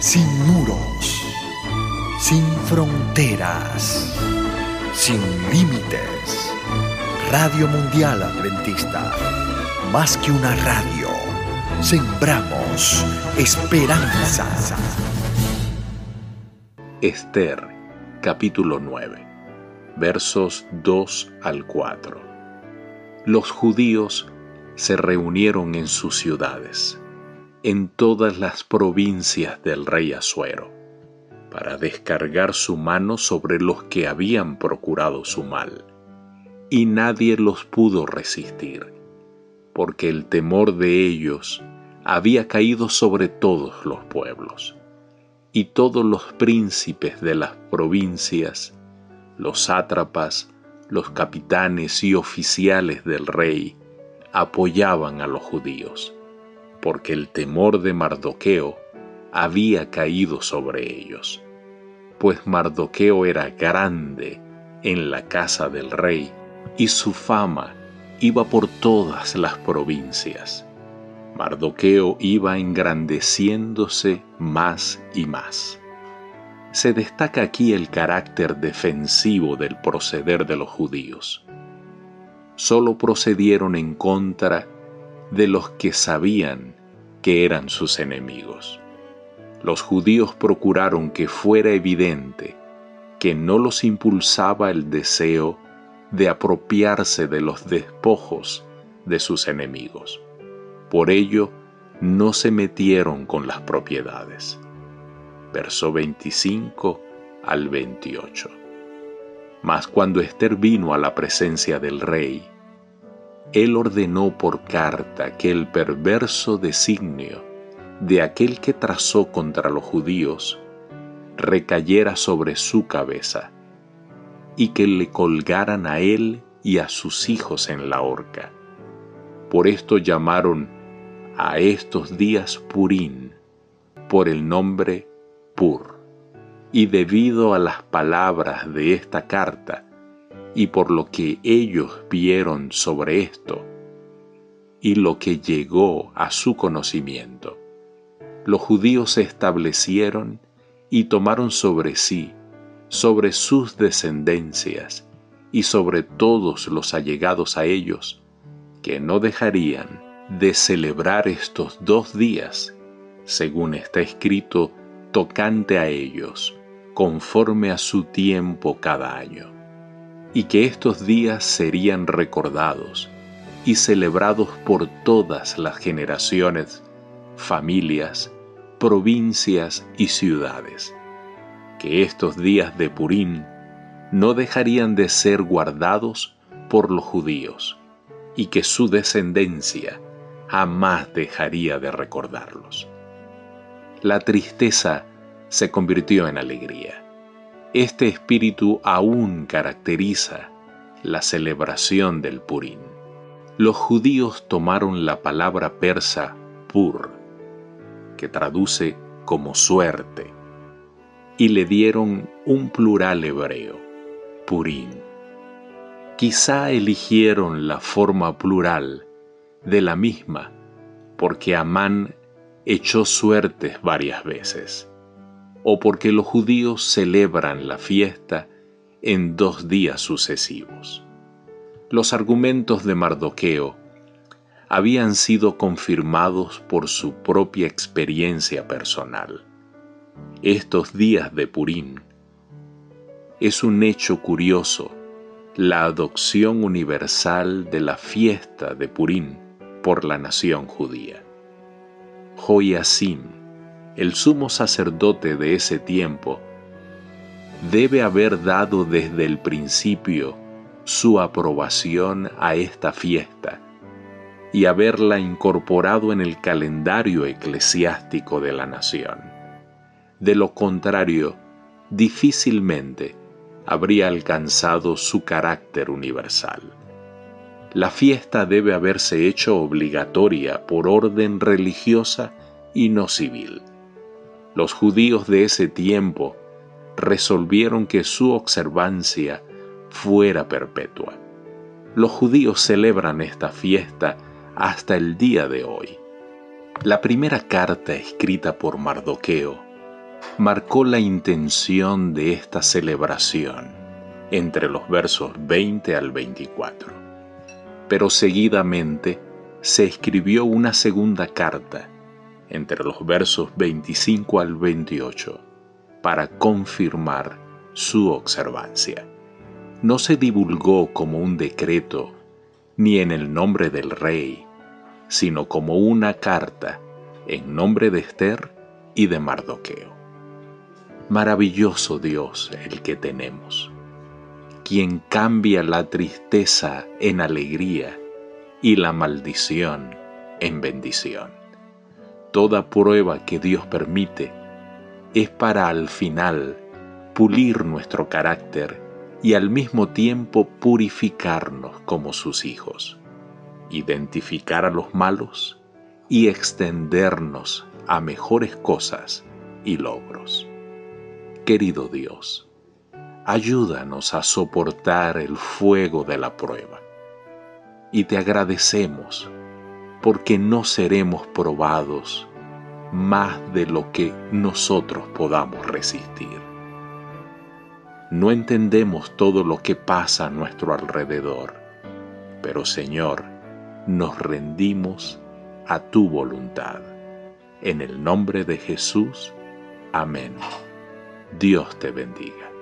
sin muros, sin fronteras, sin límites. Radio Mundial Adventista, más que una radio, sembramos esperanza. Esther, capítulo 9, versos 2 al 4. Los judíos se reunieron en sus ciudades, en todas las provincias del rey Asuero, para descargar su mano sobre los que habían procurado su mal, y nadie los pudo resistir, porque el temor de ellos había caído sobre todos los pueblos, y todos los príncipes de las provincias, los sátrapas, los capitanes y oficiales del rey, apoyaban a los judíos, porque el temor de Mardoqueo había caído sobre ellos, pues Mardoqueo era grande en la casa del rey y su fama iba por todas las provincias. Mardoqueo iba engrandeciéndose más y más. Se destaca aquí el carácter defensivo del proceder de los judíos solo procedieron en contra de los que sabían que eran sus enemigos. Los judíos procuraron que fuera evidente que no los impulsaba el deseo de apropiarse de los despojos de sus enemigos. Por ello, no se metieron con las propiedades. Verso 25 al 28. Mas cuando Esther vino a la presencia del rey, él ordenó por carta que el perverso designio de aquel que trazó contra los judíos recayera sobre su cabeza y que le colgaran a él y a sus hijos en la horca. Por esto llamaron a estos días Purín, por el nombre Pur y debido a las palabras de esta carta y por lo que ellos vieron sobre esto y lo que llegó a su conocimiento, los judíos se establecieron y tomaron sobre sí, sobre sus descendencias y sobre todos los allegados a ellos, que no dejarían de celebrar estos dos días, según está escrito tocante a ellos conforme a su tiempo cada año, y que estos días serían recordados y celebrados por todas las generaciones, familias, provincias y ciudades, que estos días de Purín no dejarían de ser guardados por los judíos, y que su descendencia jamás dejaría de recordarlos. La tristeza se convirtió en alegría. Este espíritu aún caracteriza la celebración del Purín. Los judíos tomaron la palabra persa pur, que traduce como suerte, y le dieron un plural hebreo, purín. Quizá eligieron la forma plural de la misma porque Amán echó suertes varias veces o porque los judíos celebran la fiesta en dos días sucesivos. Los argumentos de Mardoqueo habían sido confirmados por su propia experiencia personal. Estos días de Purín es un hecho curioso la adopción universal de la fiesta de Purín por la nación judía. Joyasim el sumo sacerdote de ese tiempo, debe haber dado desde el principio su aprobación a esta fiesta y haberla incorporado en el calendario eclesiástico de la nación. De lo contrario, difícilmente habría alcanzado su carácter universal. La fiesta debe haberse hecho obligatoria por orden religiosa y no civil los judíos de ese tiempo resolvieron que su observancia fuera perpetua. Los judíos celebran esta fiesta hasta el día de hoy. La primera carta escrita por Mardoqueo marcó la intención de esta celebración entre los versos 20 al 24. Pero seguidamente se escribió una segunda carta entre los versos 25 al 28 para confirmar su observancia. No se divulgó como un decreto ni en el nombre del rey, sino como una carta en nombre de Esther y de Mardoqueo. Maravilloso Dios el que tenemos, quien cambia la tristeza en alegría y la maldición en bendición. Toda prueba que Dios permite es para al final pulir nuestro carácter y al mismo tiempo purificarnos como sus hijos, identificar a los malos y extendernos a mejores cosas y logros. Querido Dios, ayúdanos a soportar el fuego de la prueba y te agradecemos porque no seremos probados más de lo que nosotros podamos resistir. No entendemos todo lo que pasa a nuestro alrededor, pero Señor, nos rendimos a tu voluntad. En el nombre de Jesús, amén. Dios te bendiga.